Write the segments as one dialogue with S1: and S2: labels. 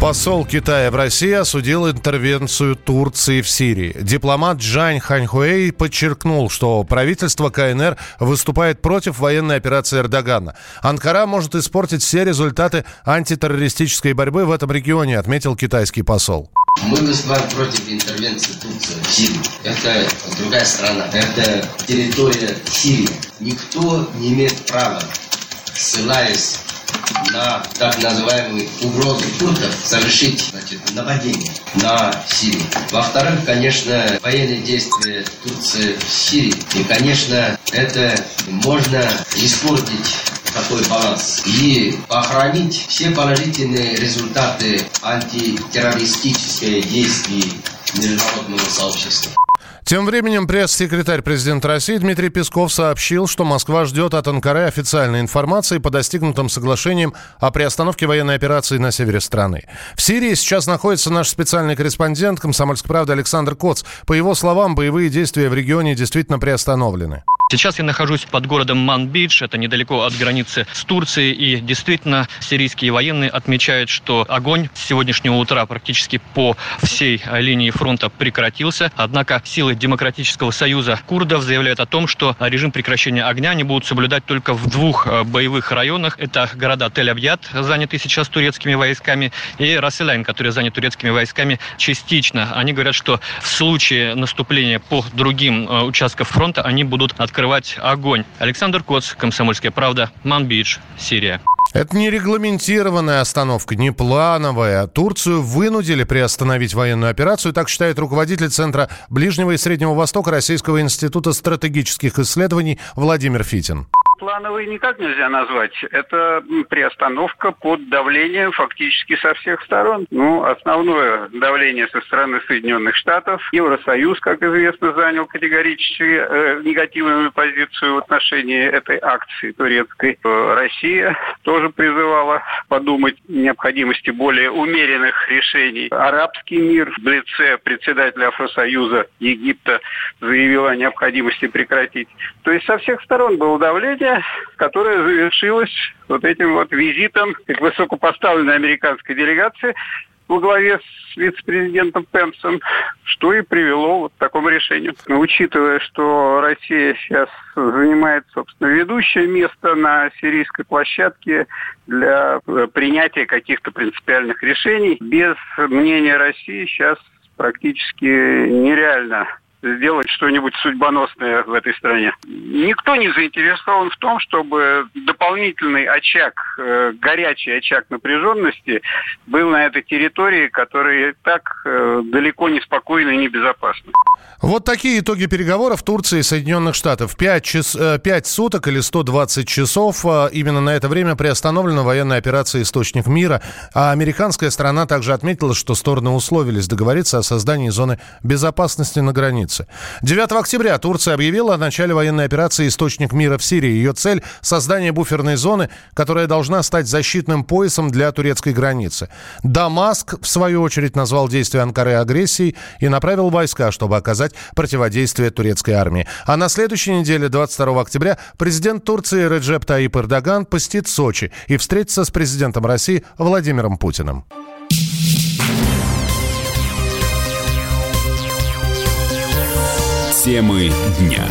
S1: Посол Китая в России осудил интервенцию Турции в Сирии. Дипломат Джань Ханьхуэй подчеркнул, что правительство КНР выступает против военной операции Эрдогана. Анкара может испортить все результаты антитеррористической борьбы в этом регионе, отметил китайский посол.
S2: Мы выступаем против интервенции Турции в Сирию. Это другая страна. Это территория Сирии. Никто не имеет права, ссылаясь на так называемые угрозы турков совершить значит, нападение на Сирию. Во-вторых, конечно, военные действия Турции в Сирии. И, конечно, это можно испортить такой баланс и охранить все положительные результаты антитеррористической действий международного сообщества.
S1: Тем временем пресс-секретарь президента России Дмитрий Песков сообщил, что Москва ждет от Анкары официальной информации по достигнутым соглашениям о приостановке военной операции на севере страны. В Сирии сейчас находится наш специальный корреспондент «Комсомольской правды» Александр Коц. По его словам, боевые действия в регионе действительно приостановлены.
S3: Сейчас я нахожусь под городом Ман-Бидж, это недалеко от границы с Турцией, и действительно сирийские военные отмечают, что огонь с сегодняшнего утра практически по всей линии фронта прекратился, однако силы Демократического союза курдов заявляют о том, что режим прекращения огня они будут соблюдать только в двух э, боевых районах. Это города Тель-Авьят, занятые сейчас турецкими войсками, и Расселайн, который занят турецкими войсками частично. Они говорят, что в случае наступления по другим э, участкам фронта они будут открывать открывать огонь. Александр Коц, «Комсомольская правда», Манбидж, Сирия.
S1: Это не регламентированная остановка, не плановая. Турцию вынудили приостановить военную операцию, так считает руководитель Центра Ближнего и Среднего Востока Российского института стратегических исследований Владимир Фитин
S4: плановой никак нельзя назвать. Это приостановка под давлением фактически со всех сторон. Ну, основное давление со стороны Соединенных Штатов. Евросоюз, как известно, занял категорически э, негативную позицию в отношении этой акции турецкой. Э, Россия тоже призывала подумать о необходимости более умеренных решений. Арабский мир в лице председателя Афросоюза Египта заявил о необходимости прекратить. То есть со всех сторон было давление, мероприятие, которое завершилось вот этим вот визитом к высокопоставленной американской делегации во главе с вице-президентом Пенсом, что и привело вот к такому решению. Но учитывая, что Россия сейчас занимает, собственно, ведущее место на сирийской площадке для э, принятия каких-то принципиальных решений, без мнения России сейчас практически нереально сделать что-нибудь судьбоносное в этой стране. Никто не заинтересован в том, чтобы дополнительный очаг, э, горячий очаг напряженности был на этой территории, которая так э, далеко не спокойна и небезопасна.
S1: Вот такие итоги переговоров Турции и Соединенных Штатов. Пять час, 5 э, суток или 120 часов. Именно на это время приостановлена военная операция «Источник мира». А американская сторона также отметила, что стороны условились договориться о создании зоны безопасности на границе. 9 октября Турция объявила о начале военной операции «Источник мира» в Сирии. Ее цель – создание буферной зоны, которая должна стать защитным поясом для турецкой границы. Дамаск, в свою очередь, назвал действия Анкары агрессией и направил войска, чтобы оказать противодействие турецкой армии. А на следующей неделе, 22 октября, президент Турции Реджеп Таип Эрдоган посетит Сочи и встретится с президентом России Владимиром Путиным.
S5: Темы дня.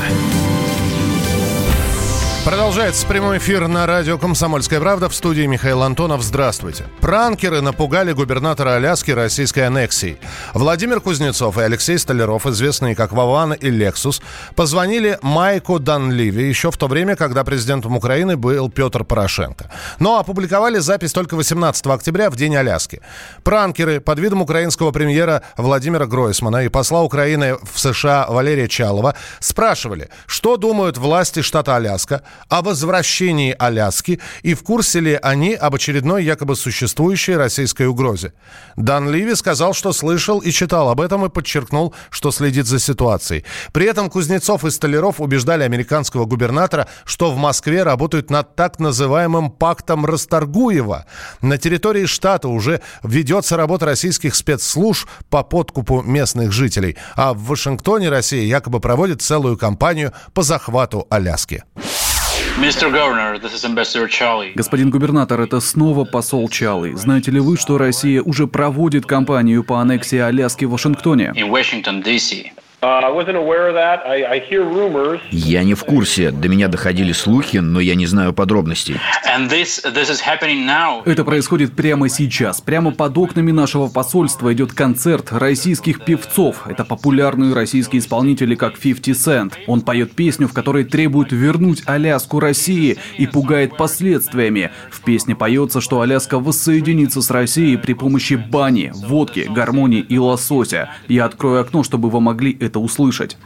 S1: Продолжается прямой эфир на радио «Комсомольская правда» в студии Михаил Антонов. Здравствуйте. Пранкеры напугали губернатора Аляски российской аннексией. Владимир Кузнецов и Алексей Столяров, известные как Вован и Лексус, позвонили Майку Данливи еще в то время, когда президентом Украины был Петр Порошенко. Но опубликовали запись только 18 октября, в день Аляски. Пранкеры под видом украинского премьера Владимира Гройсмана и посла Украины в США Валерия Чалова спрашивали, что думают власти штата Аляска о возвращении Аляски и в курсе ли они об очередной якобы существующей российской угрозе. Дан Ливи сказал, что слышал и читал об этом и подчеркнул, что следит за ситуацией. При этом Кузнецов и Столяров убеждали американского губернатора, что в Москве работают над так называемым пактом Расторгуева. На территории штата уже ведется работа российских спецслужб по подкупу местных жителей, а в Вашингтоне Россия якобы проводит целую кампанию по захвату Аляски.
S5: Господин губернатор, это снова посол Чалый. Знаете ли вы, что Россия уже проводит кампанию по аннексии Аляски в Вашингтоне?
S6: Я не в курсе. До меня доходили слухи, но я не знаю подробностей.
S5: Это происходит прямо сейчас. Прямо под окнами нашего посольства идет концерт российских певцов. Это популярные российские исполнители, как 50 Cent. Он поет песню, в которой требует вернуть Аляску России и пугает последствиями. В песне поется, что Аляска воссоединится с Россией при помощи бани, водки, гармонии и лосося. Я открою окно, чтобы вы могли это услышать.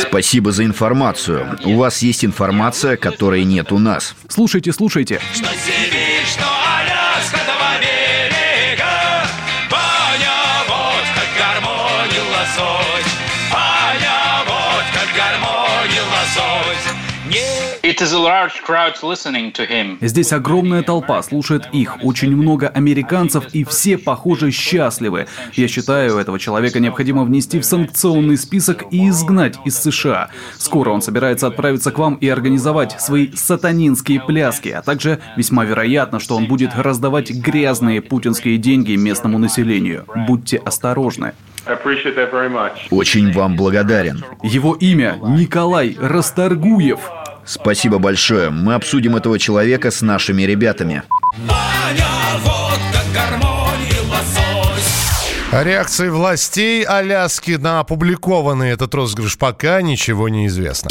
S6: Спасибо за информацию. У вас есть информация, которой нет у нас.
S5: Слушайте, слушайте.
S7: Что
S5: Здесь огромная толпа слушает их, очень много американцев, и все, похоже, счастливы. Я считаю, этого человека необходимо внести в санкционный список и изгнать из США. Скоро он собирается отправиться к вам и организовать свои сатанинские пляски, а также весьма вероятно, что он будет раздавать грязные путинские деньги местному населению. Будьте осторожны.
S6: Очень вам благодарен.
S5: Его имя Николай Расторгуев.
S6: Спасибо большое. Мы обсудим этого человека с нашими ребятами.
S1: О реакции властей Аляски на опубликованный этот розыгрыш пока ничего не известно.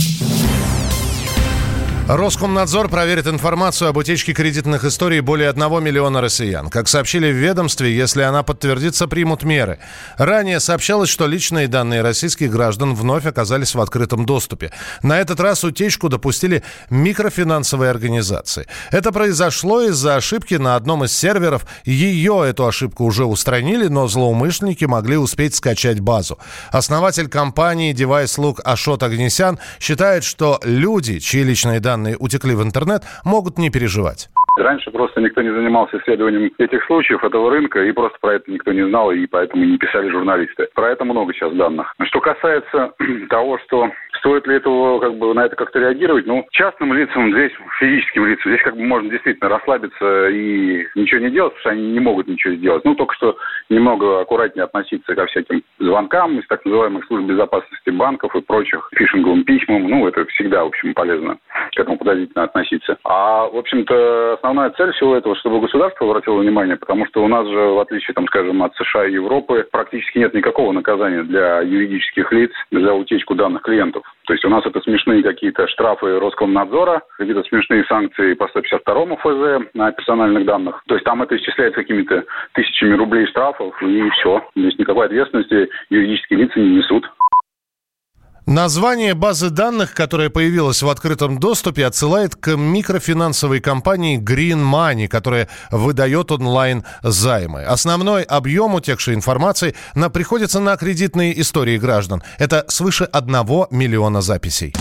S1: Роскомнадзор проверит информацию об утечке кредитных историй более 1 миллиона россиян. Как сообщили в ведомстве, если она подтвердится, примут меры. Ранее сообщалось, что личные данные российских граждан вновь оказались в открытом доступе. На этот раз утечку допустили микрофинансовые организации. Это произошло из-за ошибки на одном из серверов. Ее, эту ошибку, уже устранили, но злоумышленники могли успеть скачать базу. Основатель компании Device Ашот Агнесян считает, что люди, чьи личные данные данные утекли в интернет, могут не переживать.
S8: Раньше просто никто не занимался исследованием этих случаев, этого рынка, и просто про это никто не знал, и поэтому не писали журналисты. Про это много сейчас данных. Что касается того, что стоит ли этого, как бы, на это как-то реагировать, ну, частным лицам здесь, физическим лицам, здесь как бы можно действительно расслабиться и ничего не делать, потому что они не могут ничего сделать. Ну, только что немного аккуратнее относиться ко всяким звонкам из так называемых служб безопасности банков и прочих фишинговым письмам. Ну, это всегда, в общем, полезно к этому подозрительно относиться. А, в общем-то, основная цель всего этого, чтобы государство обратило внимание, потому что у нас же, в отличие, там, скажем, от США и Европы, практически нет никакого наказания для юридических лиц за утечку данных клиентов. То есть у нас это смешные какие-то штрафы Роскомнадзора, какие-то смешные санкции по 152 ФЗ на персональных данных. То есть там это исчисляется какими-то тысячами рублей штрафов, и все. Здесь никакой ответственности юридические лица не несут.
S1: Название базы данных, которая появилась в открытом доступе, отсылает к микрофинансовой компании Green Money, которая выдает онлайн займы. Основной объем утекшей информации на, приходится на кредитные истории граждан. Это свыше 1 миллиона записей.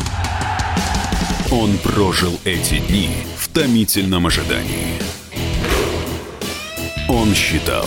S9: Он прожил эти дни в томительном ожидании. Он считал